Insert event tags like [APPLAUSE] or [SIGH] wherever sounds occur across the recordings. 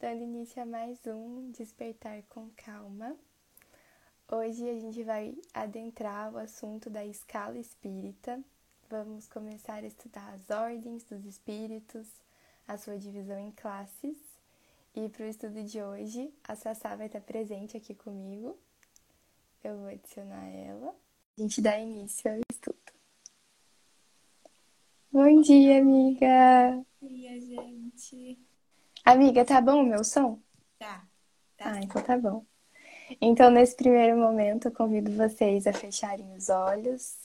dando início a mais um Despertar com Calma. Hoje a gente vai adentrar o assunto da escala espírita. Vamos começar a estudar as ordens dos espíritos, a sua divisão em classes. E para o estudo de hoje, a Sassá vai estar presente aqui comigo. Eu vou adicionar ela. A gente dá início ao estudo. Bom dia, amiga! Bom dia, gente! Amiga, tá bom o meu som? Tá. tá ah, então tá bom. Então, nesse primeiro momento, eu convido vocês a fecharem os olhos,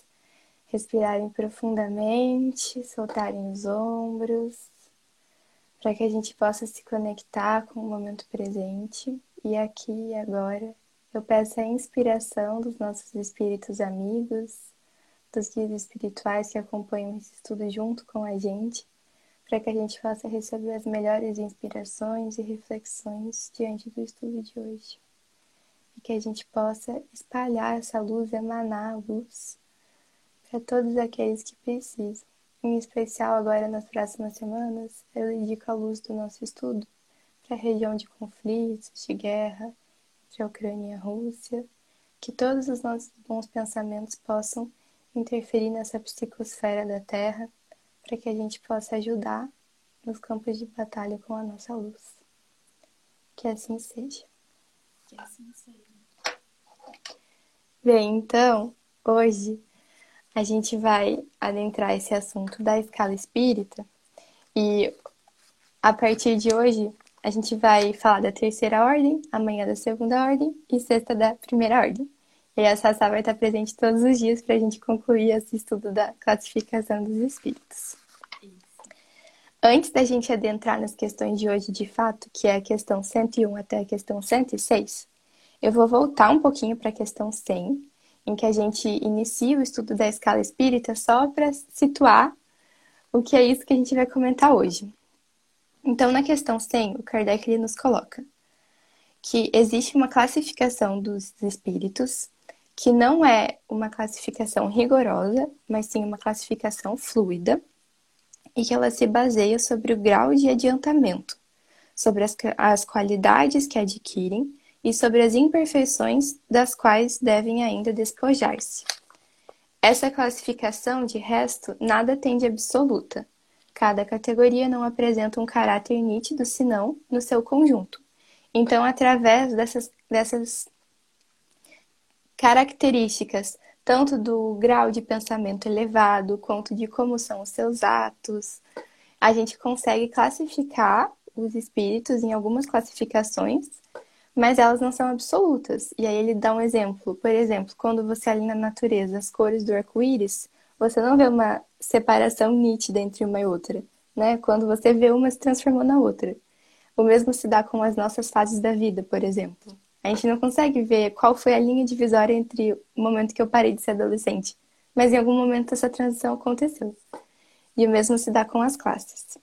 respirarem profundamente, soltarem os ombros, para que a gente possa se conectar com o momento presente. E aqui e agora, eu peço a inspiração dos nossos espíritos amigos, dos guias espirituais que acompanham esse estudo junto com a gente para que a gente possa receber as melhores inspirações e reflexões diante do estudo de hoje. E que a gente possa espalhar essa luz, emanar a luz para todos aqueles que precisam. Em especial, agora nas próximas semanas, eu dedico a luz do nosso estudo para a região de conflitos, de guerra entre a Ucrânia e a Rússia, que todos os nossos bons pensamentos possam interferir nessa psicosfera da Terra para que a gente possa ajudar nos campos de batalha com a nossa luz. Que assim seja. Que assim seja. Bem, então, hoje a gente vai adentrar esse assunto da escala espírita e a partir de hoje a gente vai falar da terceira ordem, amanhã da segunda ordem e sexta da primeira ordem. E a Sassá vai estar presente todos os dias para a gente concluir esse estudo da classificação dos espíritos. Isso. Antes da gente adentrar nas questões de hoje de fato, que é a questão 101 até a questão 106, eu vou voltar um pouquinho para a questão 100, em que a gente inicia o estudo da escala espírita só para situar o que é isso que a gente vai comentar hoje. Então, na questão 100, o Kardec ele nos coloca que existe uma classificação dos espíritos que não é uma classificação rigorosa, mas sim uma classificação fluida, e que ela se baseia sobre o grau de adiantamento, sobre as, as qualidades que adquirem e sobre as imperfeições das quais devem ainda despojar-se. Essa classificação, de resto, nada tem de absoluta. Cada categoria não apresenta um caráter nítido, senão no seu conjunto. Então, através dessas, dessas características, tanto do grau de pensamento elevado, quanto de como são os seus atos, a gente consegue classificar os espíritos em algumas classificações, mas elas não são absolutas. E aí ele dá um exemplo. Por exemplo, quando você alinha na natureza as cores do arco-íris, você não vê uma separação nítida entre uma e outra, né? Quando você vê uma se transformou na outra. O mesmo se dá com as nossas fases da vida, por exemplo. A gente não consegue ver qual foi a linha divisória entre o momento que eu parei de ser adolescente, mas em algum momento essa transição aconteceu. E o mesmo se dá com as classes.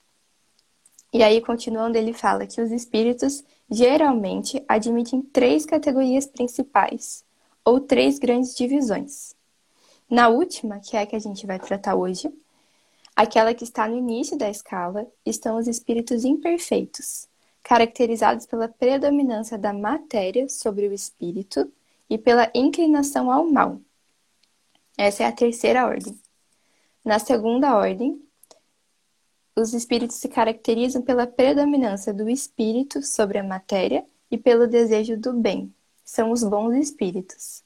E aí, continuando, ele fala que os espíritos geralmente admitem três categorias principais, ou três grandes divisões. Na última, que é a que a gente vai tratar hoje, aquela que está no início da escala, estão os espíritos imperfeitos, caracterizados pela predominância da matéria sobre o espírito e pela inclinação ao mal. Essa é a terceira ordem. Na segunda ordem, os espíritos se caracterizam pela predominância do espírito sobre a matéria e pelo desejo do bem. São os bons espíritos.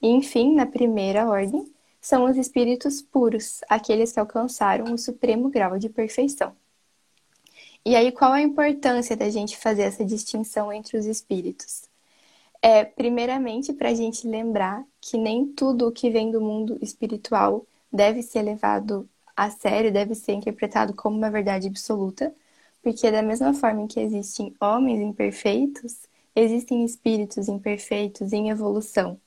E, enfim, na primeira ordem, são os espíritos puros, aqueles que alcançaram o supremo grau de perfeição. E aí, qual a importância da gente fazer essa distinção entre os espíritos? É, primeiramente, para a gente lembrar que nem tudo o que vem do mundo espiritual deve ser levado a sério, deve ser interpretado como uma verdade absoluta, porque da mesma forma que existem homens imperfeitos, existem espíritos imperfeitos em evolução.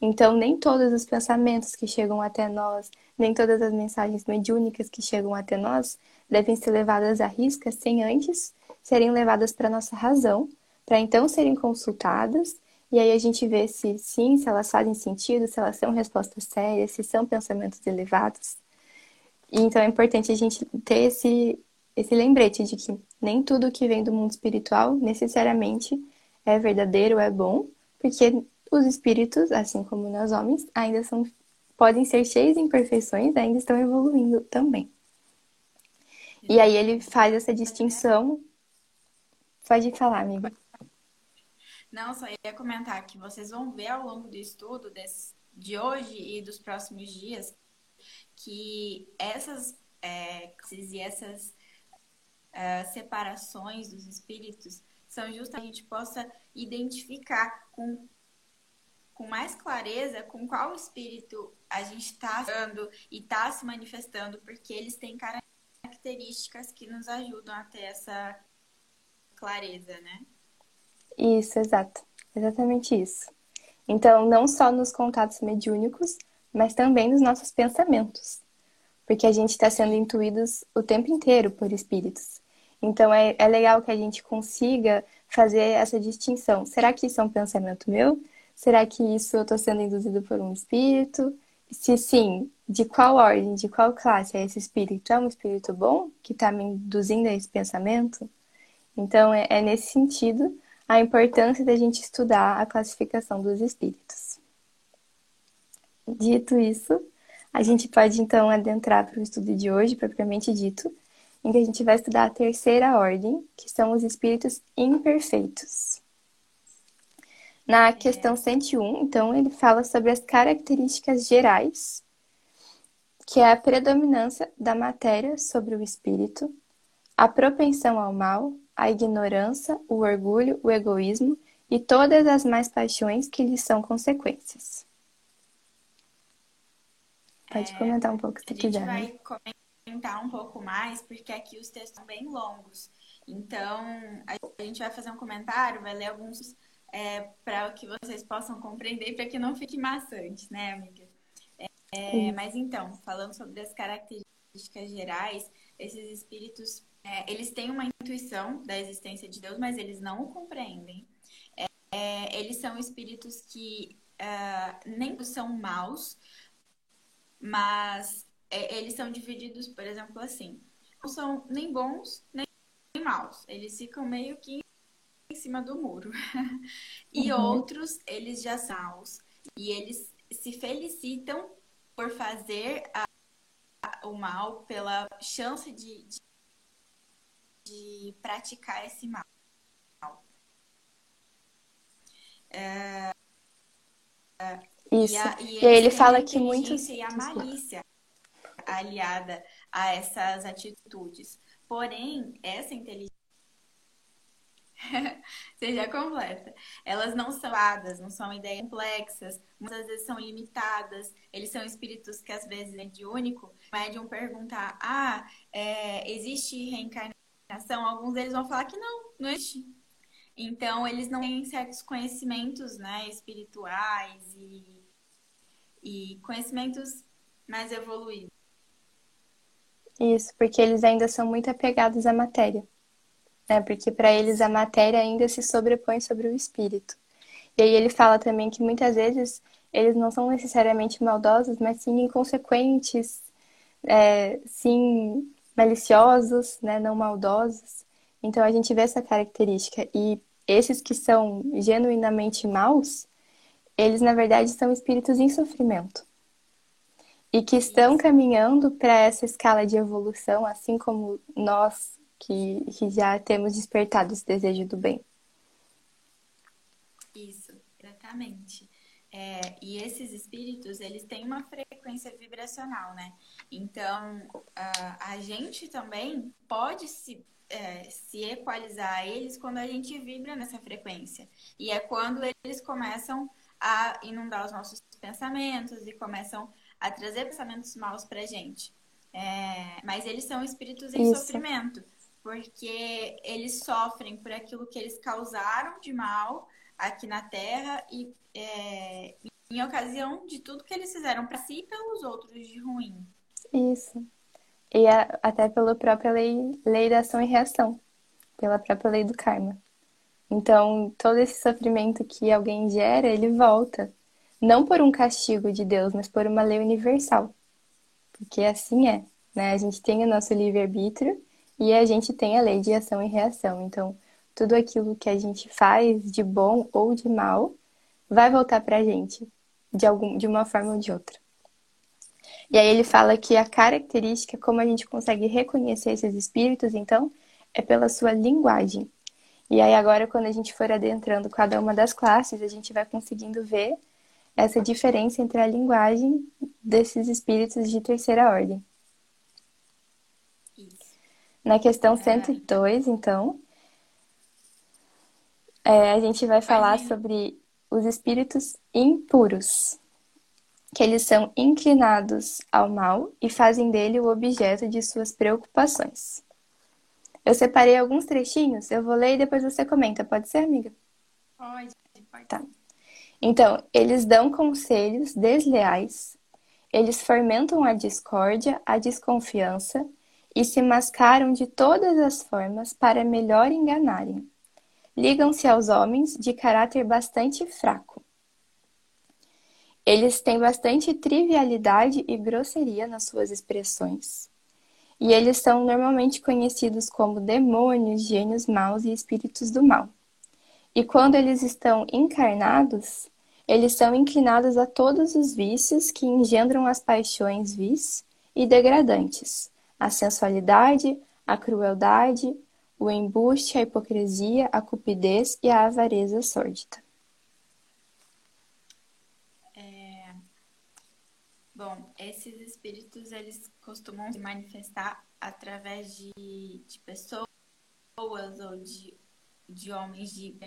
Então, nem todos os pensamentos que chegam até nós, nem todas as mensagens mediúnicas que chegam até nós devem ser levadas à risca sem antes serem levadas para nossa razão, para então serem consultadas, e aí a gente vê se sim, se elas fazem sentido, se elas são respostas sérias, se são pensamentos elevados. E então é importante a gente ter esse, esse lembrete de que nem tudo que vem do mundo espiritual necessariamente é verdadeiro, é bom, porque os espíritos, assim como nós homens, ainda são podem ser cheios de imperfeições, ainda estão evoluindo também. E aí ele faz essa distinção. Pode falar, amiga. Não, só ia comentar que vocês vão ver ao longo do estudo desse, de hoje e dos próximos dias que essas é, e essas é, separações dos espíritos são justas que a gente possa identificar com, com mais clareza com qual espírito a gente está dando e está se manifestando, porque eles têm características que nos ajudam a ter essa clareza, né? Isso, exato. Exatamente isso. Então, não só nos contatos mediúnicos, mas também nos nossos pensamentos. Porque a gente está sendo intuídos o tempo inteiro por espíritos. Então, é, é legal que a gente consiga fazer essa distinção. Será que isso é um pensamento meu? Será que isso eu estou sendo induzido por um espírito? Se sim, de qual ordem, de qual classe é esse espírito? É um espírito bom que está me induzindo a esse pensamento? Então, é, é nesse sentido a importância da gente estudar a classificação dos espíritos. Dito isso, a gente pode então adentrar para o estudo de hoje, propriamente dito, em que a gente vai estudar a terceira ordem, que são os espíritos imperfeitos. Na questão 101, então, ele fala sobre as características gerais, que é a predominância da matéria sobre o espírito, a propensão ao mal, a ignorância, o orgulho, o egoísmo e todas as mais paixões que lhes são consequências. Pode é, comentar um pouco se quiser. A gente vai comentar um pouco mais, porque aqui os textos são bem longos. Então, a gente vai fazer um comentário, vai ler alguns é, para que vocês possam compreender, para que não fique maçante, né, amiga? É, mas então, falando sobre as características gerais, esses espíritos é, eles têm uma intuição da existência de Deus, mas eles não o compreendem. É, é eles são espíritos que uh, nem são maus, mas é, eles são divididos, por exemplo, assim. Não são nem bons, nem, maus. Eles ficam meio que cima do muro. [LAUGHS] e uhum. outros, eles já são maus. E eles se felicitam por fazer a, a, o mal pela chance de, de de praticar esse mal. É, Isso. E, a, e, e aí ele fala que muitos. E a malícia aliada a essas atitudes. Porém, essa inteligência [LAUGHS] seja completa. Elas não são hadas, não são ideias complexas, muitas vezes são limitadas. Eles são espíritos que às vezes é de único. O médium perguntar: ah, é, existe reencarnação? alguns deles vão falar que não, não existe. Então, eles não têm certos conhecimentos né, espirituais e, e conhecimentos mais evoluídos. Isso, porque eles ainda são muito apegados à matéria. Né? Porque para eles a matéria ainda se sobrepõe sobre o espírito. E aí ele fala também que muitas vezes eles não são necessariamente maldosos, mas sim inconsequentes, é, sim maliciosos, né, não maldosos. Então a gente vê essa característica e esses que são genuinamente maus, eles na verdade são espíritos em sofrimento e que estão caminhando para essa escala de evolução, assim como nós que, que já temos despertado esse desejo do bem. Isso, exatamente. É, e esses espíritos, eles têm uma frequência vibracional, né? Então, a, a gente também pode se, é, se equalizar a eles quando a gente vibra nessa frequência. E é quando eles começam a inundar os nossos pensamentos e começam a trazer pensamentos maus pra gente. É, mas eles são espíritos em Isso. sofrimento, porque eles sofrem por aquilo que eles causaram de mal aqui na Terra e é, em ocasião de tudo que eles fizeram para si e pelos outros de ruim. Isso. E a, até pela própria lei, lei da ação e reação, pela própria lei do karma. Então, todo esse sofrimento que alguém gera, ele volta. Não por um castigo de Deus, mas por uma lei universal. Porque assim é. Né? A gente tem o nosso livre-arbítrio E a gente tem a lei de ação e reação. Então, tudo aquilo que a gente faz de bom ou de mal vai voltar para a gente de, algum, de uma forma ou de outra. E aí ele fala que a característica, como a gente consegue reconhecer esses espíritos, então, é pela sua linguagem. E aí agora, quando a gente for adentrando cada uma das classes, a gente vai conseguindo ver essa diferença entre a linguagem desses espíritos de terceira ordem. Na questão 102, então, é, a gente vai falar sobre os espíritos impuros, que eles são inclinados ao mal e fazem dele o objeto de suas preocupações. Eu separei alguns trechinhos, eu vou ler e depois você comenta. Pode ser, amiga? Pode, pode. Tá. Então, eles dão conselhos desleais, eles fomentam a discórdia, a desconfiança e se mascaram de todas as formas para melhor enganarem. Ligam-se aos homens de caráter bastante fraco. Eles têm bastante trivialidade e grosseria nas suas expressões. E eles são normalmente conhecidos como demônios, gênios maus e espíritos do mal. E quando eles estão encarnados, eles são inclinados a todos os vícios que engendram as paixões vis e degradantes, a sensualidade, a crueldade, o embuste, a hipocrisia, a cupidez e a avareza sórdida. É... Bom, esses espíritos eles costumam se manifestar através de, de pessoas ou de, de homens de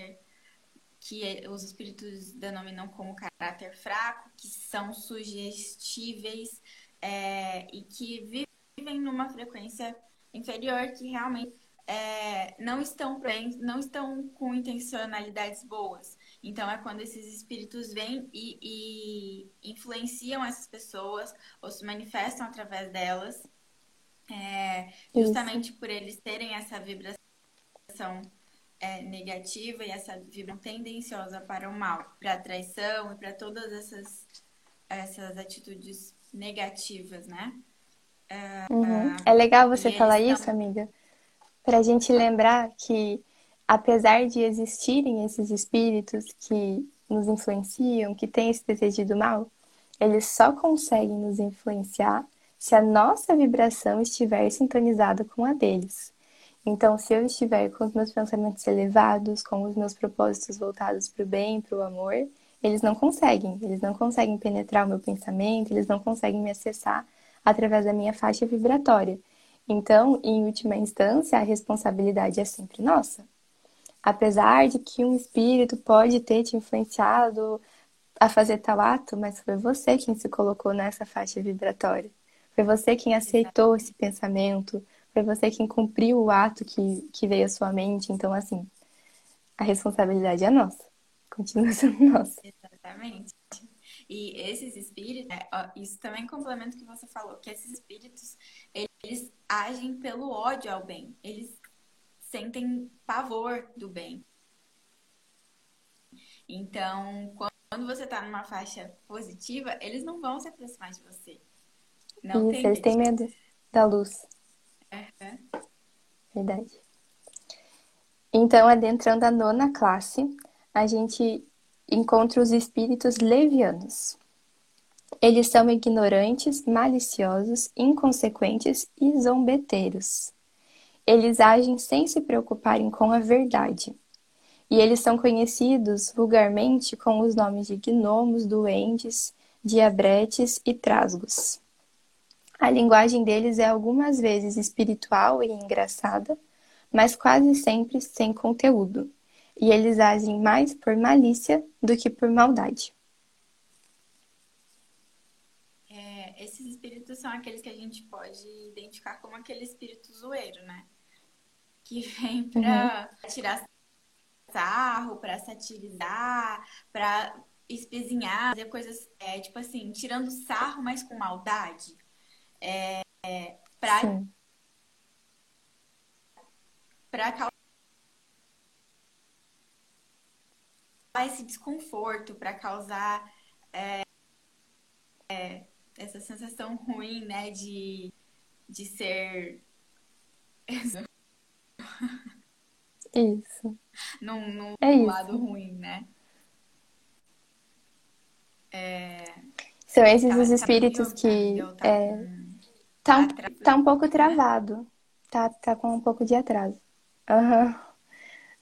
que os espíritos denominam como caráter fraco, que são sugestíveis é, e que vivem numa frequência inferior, que realmente é, não estão bem, não estão com intencionalidades boas. Então é quando esses espíritos vêm e, e influenciam essas pessoas ou se manifestam através delas, é, justamente por eles terem essa vibração é, negativa e essa vibração tendenciosa para o mal, para a traição e para todas essas, essas atitudes negativas, né? Uhum. É legal você falar isso, amiga para a gente lembrar que, apesar de existirem esses espíritos que nos influenciam, que têm esse desejo do mal, eles só conseguem nos influenciar se a nossa vibração estiver sintonizada com a deles. Então, se eu estiver com os meus pensamentos elevados, com os meus propósitos voltados para o bem, para o amor, eles não conseguem. Eles não conseguem penetrar o meu pensamento, eles não conseguem me acessar através da minha faixa vibratória. Então, em última instância, a responsabilidade é sempre nossa. Apesar de que um espírito pode ter te influenciado a fazer tal ato, mas foi você quem se colocou nessa faixa vibratória. Foi você quem aceitou esse pensamento, foi você quem cumpriu o ato que, que veio à sua mente. Então, assim, a responsabilidade é nossa. Continua sendo [LAUGHS] nossa. Exatamente. E esses espíritos, né, isso também complementa o que você falou, que esses espíritos, eles agem pelo ódio ao bem. Eles sentem pavor do bem. Então, quando você está numa faixa positiva, eles não vão se aproximar de você. Não Isso, tem eles têm medo da luz. Uhum. Verdade. Então, adentrando a nona classe, a gente encontra os espíritos levianos. Eles são ignorantes, maliciosos, inconsequentes e zombeteiros. Eles agem sem se preocuparem com a verdade. E eles são conhecidos vulgarmente com os nomes de gnomos, duendes, diabretes e trasgos. A linguagem deles é algumas vezes espiritual e engraçada, mas quase sempre sem conteúdo. E eles agem mais por malícia do que por maldade. esses espíritos são aqueles que a gente pode identificar como aquele espírito zoeiro, né? Que [LAUGHS] vem para uhum. tirar sarro, para satirizar, para espezinhar, fazer coisas, é, tipo assim, tirando sarro, mas com maldade. É, é, para para esse desconforto, para causar é, é, essa sensação ruim, né, de, de ser Isso. Num, num É isso. lado ruim, né? É... São esses Tá, os tá espíritos meio- que tá, tá é, tá, um, tá um pouco travado. Tá, tá com um pouco de atraso. Aham.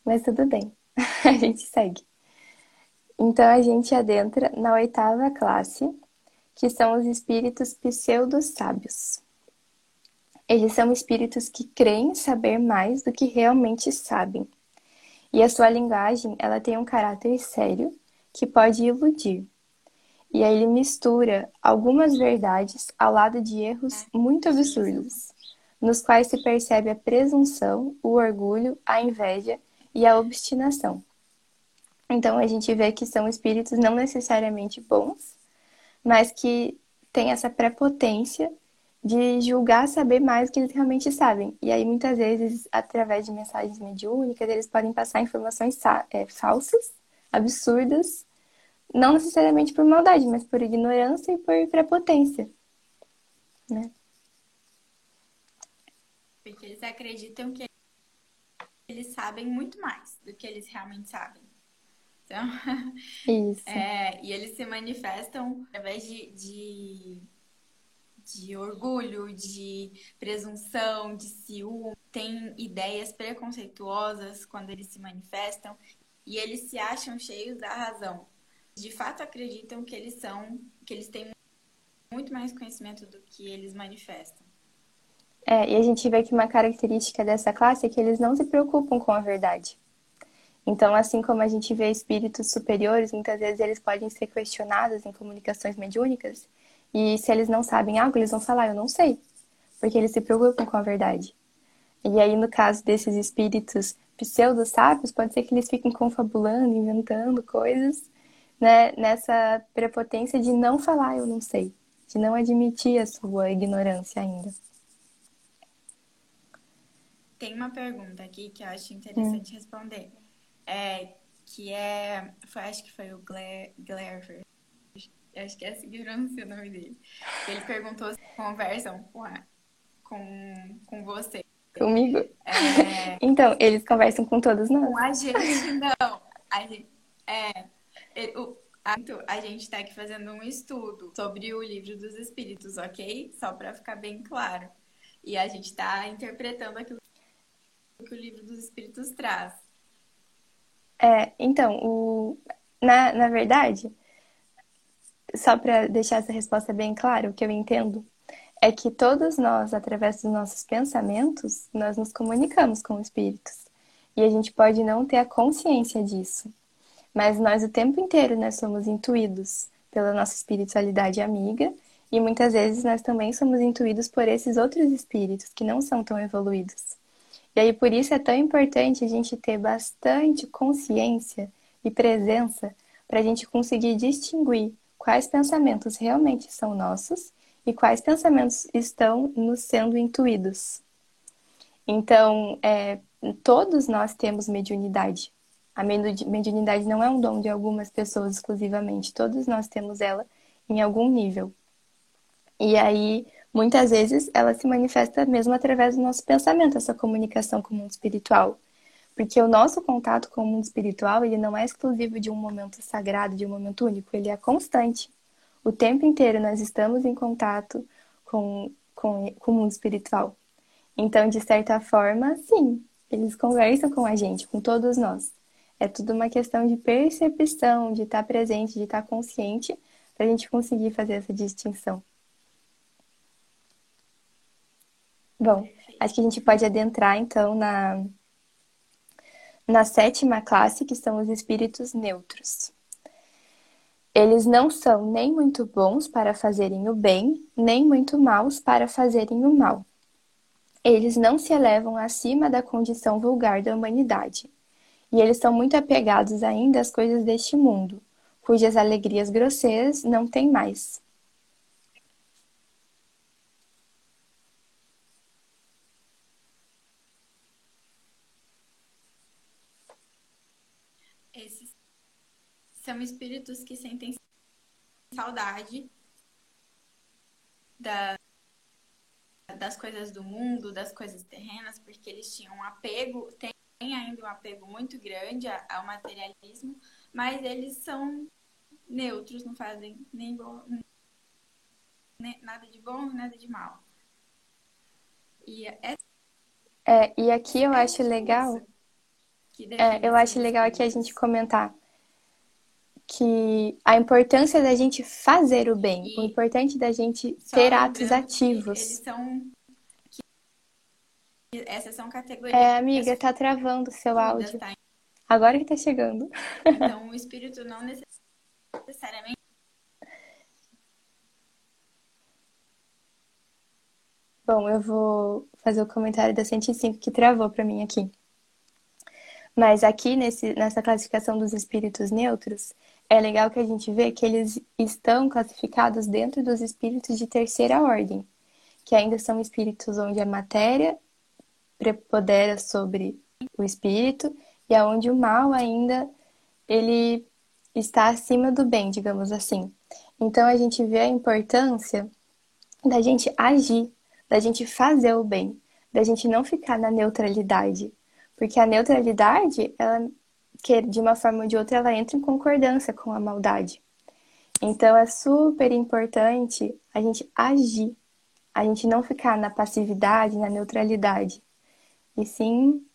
Mas tudo bem. [LAUGHS] A gente segue. Então a gente adentra na oitava classe, que são os espíritos pseudo-sábios. Eles são espíritos que creem saber mais do que realmente sabem. E a sua linguagem, ela tem um caráter sério que pode iludir. E aí ele mistura algumas verdades ao lado de erros muito absurdos, nos quais se percebe a presunção, o orgulho, a inveja e a obstinação. Então a gente vê que são espíritos não necessariamente bons, mas que têm essa prepotência de julgar saber mais do que eles realmente sabem. E aí muitas vezes, através de mensagens mediúnicas, eles podem passar informações é, falsas, absurdas, não necessariamente por maldade, mas por ignorância e por prepotência. Né? Porque eles acreditam que eles sabem muito mais do que eles realmente sabem. Então, [LAUGHS] Isso. é, e eles se manifestam através de, de, de orgulho, de presunção, de ciúme, têm ideias preconceituosas quando eles se manifestam e eles se acham cheios da razão. De fato acreditam que eles são, que eles têm muito mais conhecimento do que eles manifestam. É, e a gente vê que uma característica dessa classe é que eles não se preocupam com a verdade. Então, assim como a gente vê espíritos superiores, muitas vezes eles podem ser questionados em comunicações mediúnicas, e se eles não sabem algo, eles vão falar, eu não sei, porque eles se preocupam com a verdade. E aí, no caso desses espíritos pseudo-sábios, pode ser que eles fiquem confabulando, inventando coisas, né, nessa prepotência de não falar, eu não sei, de não admitir a sua ignorância ainda. Tem uma pergunta aqui que eu acho interessante responder. É, que é. Foi, acho que foi o Gler, Glerver. Acho que é assim que pronuncia o nome dele. Ele perguntou se conversam com, a, com, com você. Comigo? É, [LAUGHS] Então, eles conversam com todos nós. com a gente, não. A gente, é, ele- o- a, a gente tá aqui fazendo um estudo sobre o livro dos espíritos, ok? Só para ficar bem claro. E a gente tá interpretando aquilo que o livro dos espíritos traz. É, então, o... na, na verdade, só para deixar essa resposta bem clara, o que eu entendo é que todos nós, através dos nossos pensamentos, nós nos comunicamos com espíritos. E a gente pode não ter a consciência disso. Mas nós o tempo inteiro nós somos intuídos pela nossa espiritualidade amiga e muitas vezes nós também somos intuídos por esses outros espíritos que não são tão evoluídos. E aí por isso é tão importante a gente ter bastante consciência e presença para a gente conseguir distinguir quais pensamentos realmente são nossos e quais pensamentos estão nos sendo intuídos. Então, é, todos nós temos mediunidade. A mediunidade não é um dom de algumas pessoas exclusivamente, todos nós temos ela em algum nível. E aí, muitas vezes, ela se manifesta mesmo através do nosso pensamento, essa comunicação com o mundo espiritual. Porque o nosso contato com o mundo espiritual, ele não é exclusivo de um momento sagrado, de um momento único, ele é constante. O tempo inteiro nós estamos em contato com, com, com o mundo espiritual. Então, de certa forma, sim, eles conversam com a gente, com todos nós. É tudo uma questão de percepção, de estar presente, de estar consciente, para a gente conseguir fazer essa distinção. Bom, acho que a gente pode adentrar então na, na sétima classe, que são os espíritos neutros. Eles não são nem muito bons para fazerem o bem, nem muito maus para fazerem o mal. Eles não se elevam acima da condição vulgar da humanidade. E eles são muito apegados ainda às coisas deste mundo, cujas alegrias grosseiras não têm mais. Esses são espíritos que sentem saudade da, das coisas do mundo, das coisas terrenas, porque eles tinham um apego, tem ainda um apego muito grande ao materialismo, mas eles são neutros, não fazem nem bom, nem, nada de bom, nada de mal. E é, é e aqui eu acho legal. É, eu acho legal aqui a gente comentar que a importância da gente fazer o bem, e o importante da gente ter atos ativos. Eles são essas são categorias. É, amiga, tá travando o seu áudio. Tá? Agora que tá chegando. Então, [LAUGHS] o espírito não necessariamente Bom, eu vou fazer o comentário da 105 que travou para mim aqui. Mas aqui nesse, nessa classificação dos espíritos neutros, é legal que a gente vê que eles estão classificados dentro dos espíritos de terceira ordem, que ainda são espíritos onde a matéria prepondera sobre o espírito e aonde o mal ainda ele está acima do bem, digamos assim. Então a gente vê a importância da gente agir, da gente fazer o bem, da gente não ficar na neutralidade, porque a neutralidade, ela que de uma forma ou de outra ela entra em concordância com a maldade. Então é super importante a gente agir, a gente não ficar na passividade, na neutralidade, e sim,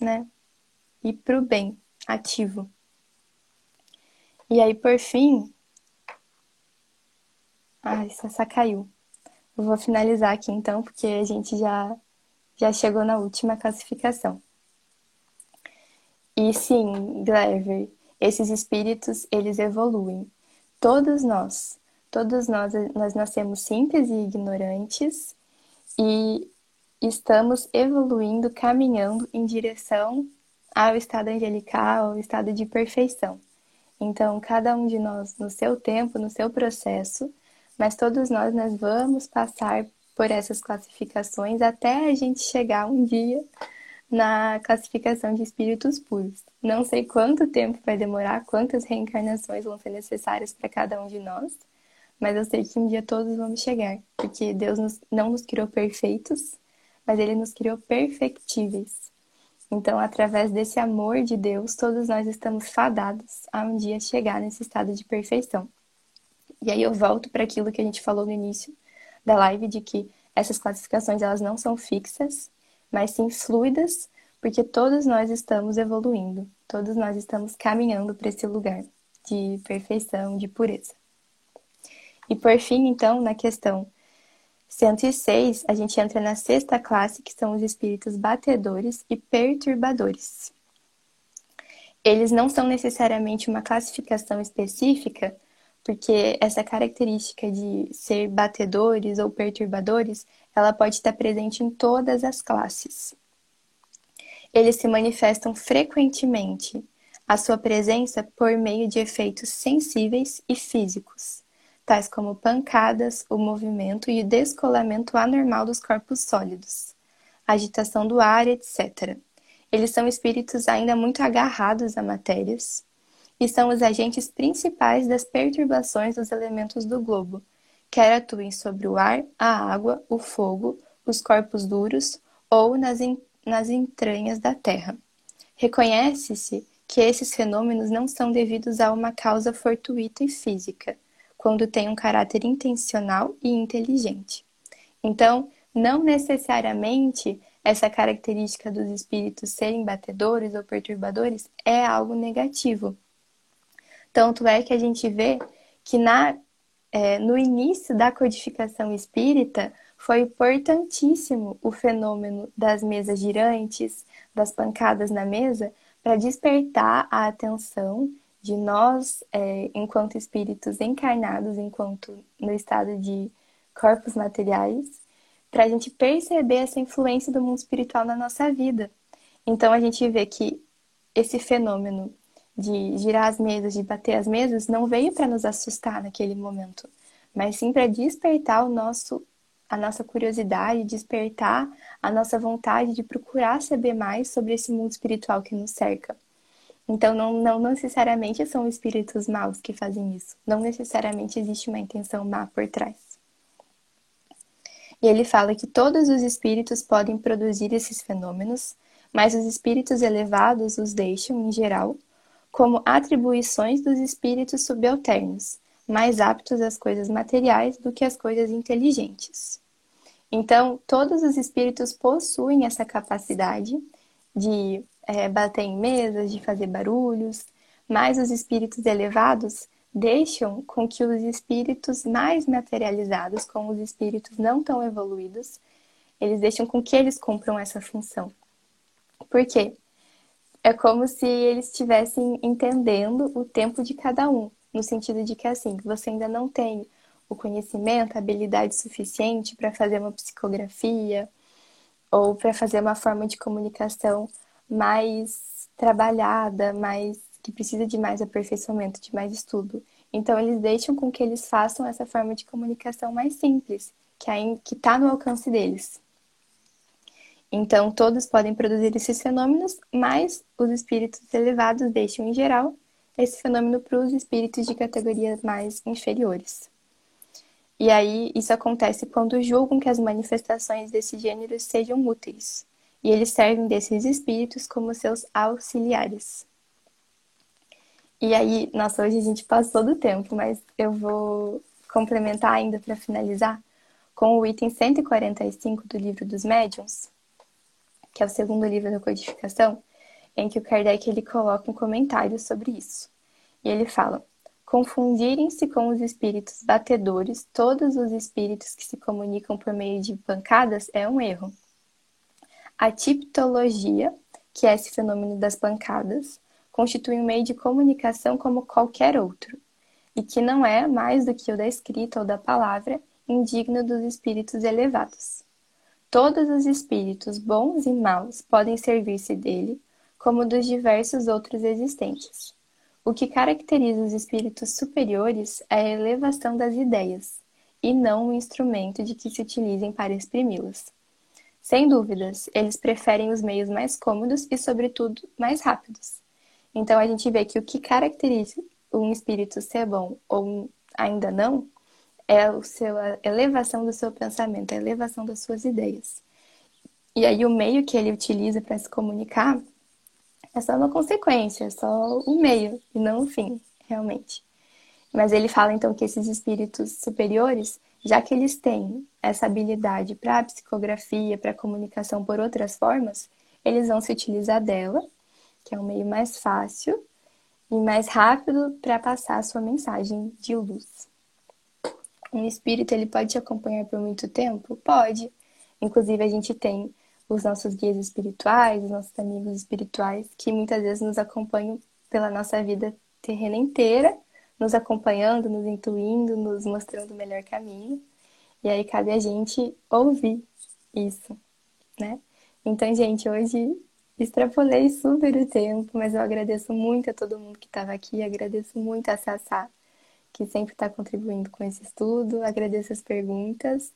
né, ir pro bem, ativo. E aí, por fim, ai, essa caiu. Eu vou finalizar aqui então, porque a gente já já chegou na última classificação. E sim, Glever, esses espíritos, eles evoluem. Todos nós, todos nós, nós nascemos simples e ignorantes e estamos evoluindo, caminhando em direção ao estado angelical, ao estado de perfeição. Então, cada um de nós no seu tempo, no seu processo, mas todos nós nós vamos passar por essas classificações até a gente chegar um dia na classificação de espíritos puros. Não sei quanto tempo vai demorar, quantas reencarnações vão ser necessárias para cada um de nós, mas eu sei que um dia todos vamos chegar, porque Deus nos, não nos criou perfeitos, mas Ele nos criou perfectíveis. Então, através desse amor de Deus, todos nós estamos fadados a um dia chegar nesse estado de perfeição. E aí eu volto para aquilo que a gente falou no início da live de que essas classificações elas não são fixas, mas sim fluidas, porque todos nós estamos evoluindo, todos nós estamos caminhando para esse lugar de perfeição, de pureza. E por fim, então, na questão 106, a gente entra na sexta classe, que são os espíritos batedores e perturbadores. Eles não são necessariamente uma classificação específica, porque essa característica de ser batedores ou perturbadores, ela pode estar presente em todas as classes. Eles se manifestam frequentemente, a sua presença por meio de efeitos sensíveis e físicos, tais como pancadas, o movimento e o descolamento anormal dos corpos sólidos, agitação do ar, etc. Eles são espíritos ainda muito agarrados a matérias, e são os agentes principais das perturbações dos elementos do globo, quer atuem sobre o ar, a água, o fogo, os corpos duros ou nas, nas entranhas da terra. Reconhece-se que esses fenômenos não são devidos a uma causa fortuita e física, quando têm um caráter intencional e inteligente. Então, não necessariamente essa característica dos espíritos serem batedores ou perturbadores é algo negativo. Tanto é que a gente vê que na, é, no início da codificação espírita foi importantíssimo o fenômeno das mesas girantes, das pancadas na mesa, para despertar a atenção de nós, é, enquanto espíritos encarnados, enquanto no estado de corpos materiais, para a gente perceber essa influência do mundo espiritual na nossa vida. Então a gente vê que esse fenômeno de girar as mesas, de bater as mesas, não veio para nos assustar naquele momento, mas sim para despertar o nosso a nossa curiosidade, despertar a nossa vontade de procurar saber mais sobre esse mundo espiritual que nos cerca. Então, não, não necessariamente são espíritos maus que fazem isso. Não necessariamente existe uma intenção má por trás. E ele fala que todos os espíritos podem produzir esses fenômenos, mas os espíritos elevados os deixam, em geral, como atribuições dos espíritos subalternos, mais aptos às coisas materiais do que às coisas inteligentes. Então, todos os espíritos possuem essa capacidade de é, bater em mesas, de fazer barulhos, mas os espíritos elevados deixam com que os espíritos mais materializados, como os espíritos não tão evoluídos, eles deixam com que eles cumpram essa função. Por quê? É como se eles estivessem entendendo o tempo de cada um, no sentido de que assim, você ainda não tem o conhecimento, a habilidade suficiente para fazer uma psicografia ou para fazer uma forma de comunicação mais trabalhada, mais que precisa de mais aperfeiçoamento, de mais estudo. Então eles deixam com que eles façam essa forma de comunicação mais simples, que está no alcance deles. Então, todos podem produzir esses fenômenos, mas os espíritos elevados deixam, em geral, esse fenômeno para os espíritos de categorias mais inferiores. E aí, isso acontece quando julgam que as manifestações desse gênero sejam úteis, e eles servem desses espíritos como seus auxiliares. E aí, nossa, hoje a gente passou do tempo, mas eu vou complementar ainda para finalizar com o item 145 do livro dos médiuns, que é o segundo livro da codificação, em que o Kardec ele coloca um comentário sobre isso. E ele fala: Confundirem-se com os espíritos batedores todos os espíritos que se comunicam por meio de pancadas é um erro. A tipologia, que é esse fenômeno das pancadas, constitui um meio de comunicação como qualquer outro, e que não é mais do que o da escrita ou da palavra, indigno dos espíritos elevados. Todos os espíritos, bons e maus, podem servir-se dele, como dos diversos outros existentes. O que caracteriza os espíritos superiores é a elevação das ideias, e não o instrumento de que se utilizem para exprimi-las. Sem dúvidas, eles preferem os meios mais cômodos e, sobretudo, mais rápidos. Então, a gente vê que o que caracteriza um espírito ser bom ou ainda não é o seu, a elevação do seu pensamento, a elevação das suas ideias. E aí o meio que ele utiliza para se comunicar é só uma consequência, é só o meio e não o fim, realmente. Mas ele fala então que esses espíritos superiores, já que eles têm essa habilidade para psicografia, para comunicação por outras formas, eles vão se utilizar dela, que é um meio mais fácil e mais rápido para passar a sua mensagem de luz. Um espírito ele pode te acompanhar por muito tempo? Pode. Inclusive a gente tem os nossos guias espirituais, os nossos amigos espirituais que muitas vezes nos acompanham pela nossa vida terrena inteira, nos acompanhando, nos intuindo, nos mostrando o melhor caminho. E aí cabe a gente ouvir isso, né? Então, gente, hoje extrapolei super o tempo, mas eu agradeço muito a todo mundo que estava aqui, agradeço muito a Sassá que sempre está contribuindo com esse estudo. Agradeço as perguntas.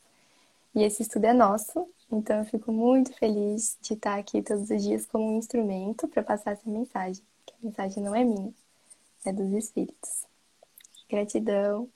E esse estudo é nosso, então eu fico muito feliz de estar aqui todos os dias como um instrumento para passar essa mensagem. Que a mensagem não é minha, é dos espíritos. Gratidão.